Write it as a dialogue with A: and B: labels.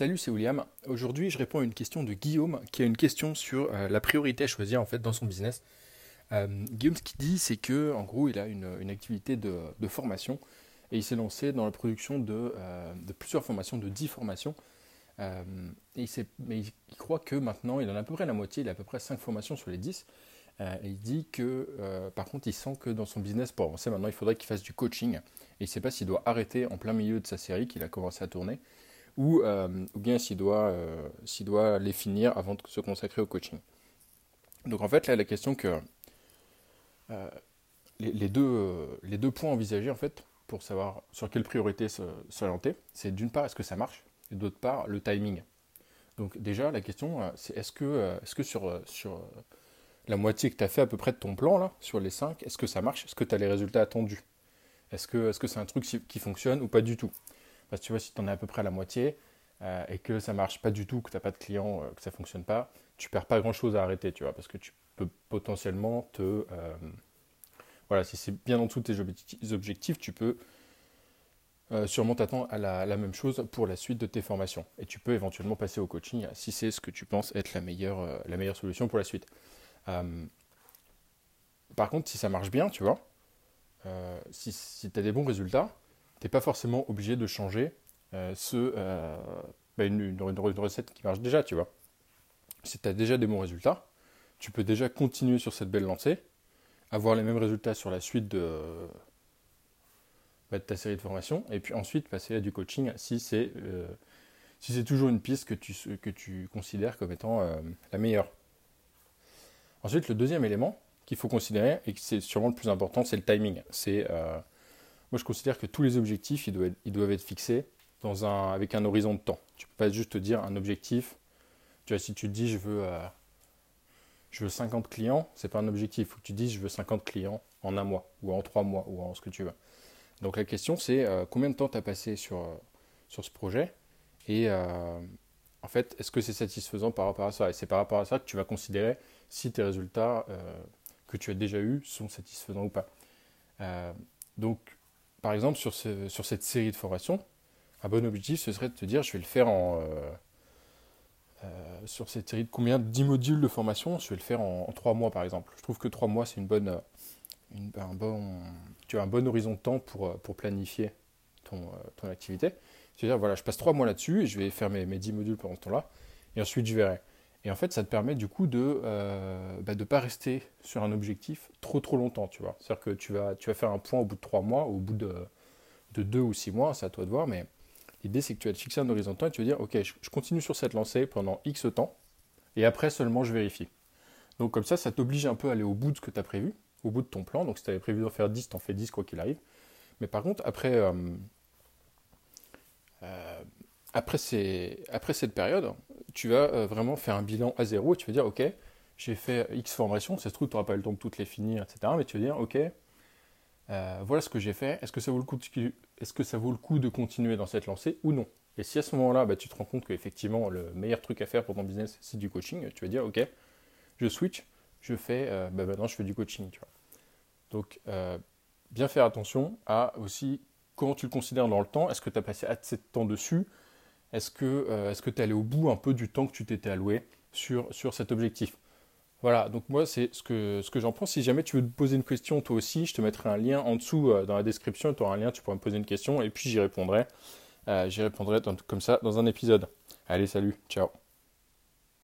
A: Salut, c'est William. Aujourd'hui, je réponds à une question de Guillaume qui a une question sur euh, la priorité à choisir en fait dans son business. Euh, Guillaume, ce qu'il dit, c'est que en gros, il a une, activité de, formation et il s'est lancé dans la production de, euh, plusieurs formations, de 10 formations. et il mais il, croit que maintenant, il en a à peu près la moitié, il a à peu près 5 formations sur les 10. et il dit que, par contre, il sent que dans son business, pour avancer maintenant, il faudrait qu'il fasse du coaching. Et il ne sait pas s'il doit arrêter en plein milieu de sa série qu'il a commencé à tourner ou, euh, ou bien s'il doit, euh, doit les finir avant de se consacrer au coaching. Donc en fait, là, la question que euh, les, deux, les deux points envisagés, en fait, pour savoir sur quelle priorité s'orienter, c'est d'une part, est-ce que ça marche, et d'autre part, le timing. Donc déjà, la question, c'est est-ce que, est-ce que sur, sur la moitié que tu as fait à peu près de ton plan, là, sur les 5, est-ce que ça marche? Est-ce que tu as les résultats attendus? Est-ce que c'est -ce c'est un truc qui fonctionne ou pas du tout? Parce que tu vois, si tu en as à peu près la moitié euh, et que ça marche pas du tout, que tu n'as pas de clients, euh, que ça fonctionne pas, tu perds pas grand chose à arrêter, tu vois, parce que tu peux potentiellement te. Euh, voilà, si c'est bien en dessous de tes objectifs, tu peux sûrement t'attendre à la, même chose pour la suite de tes formations. Et tu peux éventuellement passer au coaching si c'est ce que tu penses être la meilleure, la meilleure solution pour la suite. par contre, si ça marche bien, tu vois, si, si tu as des bons résultats, tu n'es pas forcément obligé de changer euh, ce, euh, bah, une, recette qui marche déjà, tu vois. Si tu as déjà des bons résultats, tu peux déjà continuer sur cette belle lancée, avoir les mêmes résultats sur la suite de, bah, ta série de formation, et puis ensuite passer à du coaching si c'est euh, si c'est toujours une piste que tu, que tu considères comme étant la meilleure. Ensuite, le deuxième élément qu'il faut considérer, et que c'est sûrement le plus important, c'est le timing. C'est moi, je considère que tous les objectifs, ils doivent, ils doivent être fixés dans un, avec un horizon de temps. Tu ne peux pas juste te dire un objectif. Tu vois, si tu te dis je veux, euh, je veux 50 clients, c'est pas un objectif. Il faut que tu dises je veux 50 clients en un mois, ou en trois mois, ou en ce que tu veux. Donc la question, c'est euh, combien de temps tu as passé sur, euh, sur ce projet? Et en fait, est-ce que c'est satisfaisant par rapport à ça? Et c'est par rapport à ça que tu vas considérer si tes résultats que tu as déjà eus sont satisfaisants ou pas. donc, par exemple, sur, cette série de formations, un bon objectif, ce serait de te dire, je vais le faire en... Euh, euh, sur cette série de combien 10 modules de formation, je vais le faire en, 3 mois, par exemple. Je trouve que 3 mois, c'est une bonne, un, bon, tu as un bon horizon de temps pour, pour planifier ton, ton activité. C'est-à-dire, voilà, je passe 3 mois là-dessus et je vais faire mes, mes 10 modules pendant ce temps-là. Et ensuite, je verrai. Et en fait, ça te permet du coup de ne euh, bah, pas rester sur un objectif trop trop longtemps, tu vois. C'est-à-dire que tu vas, tu vas faire un point au bout de trois mois, au bout de, de deux ou six mois, c'est à toi de voir, mais l'idée c'est que tu vas te fixer un horizon temps et tu vas dire, ok, je, continue sur cette lancée pendant X temps, et après seulement je vérifie. Donc comme ça, ça t'oblige un peu à aller au bout de ce que tu as prévu, au bout de ton plan. Donc si tu avais prévu d'en faire 10, tu en fais 10 quoi qu'il arrive. Mais par contre, après, euh, euh, après, cette période, tu vas euh, vraiment faire un bilan à zéro et tu vas dire, ok, j'ai fait X formations, ça se trouve, tu n'auras pas le temps de toutes les finir, etc. Mais tu vas dire, ok, euh, voilà ce que j'ai fait, est-ce que, ça vaut le coup de, continuer dans cette lancée ou non? Et si à ce moment-là, bah, tu te rends compte qu'effectivement, le meilleur truc à faire pour ton business, c'est du coaching, tu vas dire, ok, je switch, je fais, euh, bah, maintenant je fais du coaching. Donc, bien faire attention à aussi comment tu le considères dans le temps, est-ce que tu as passé assez de temps dessus? Est-ce que euh, tu es allé au bout un peu du temps que tu t'étais alloué sur, sur cet objectif? Voilà, donc moi c'est ce que, ce que j'en pense. Si jamais tu veux te poser une question toi aussi, je te mettrai un lien en dessous euh, dans la description, tu auras un lien, tu pourras me poser une question et puis j'y répondrai. Euh, j'y répondrai comme ça dans un épisode. Allez, salut, ciao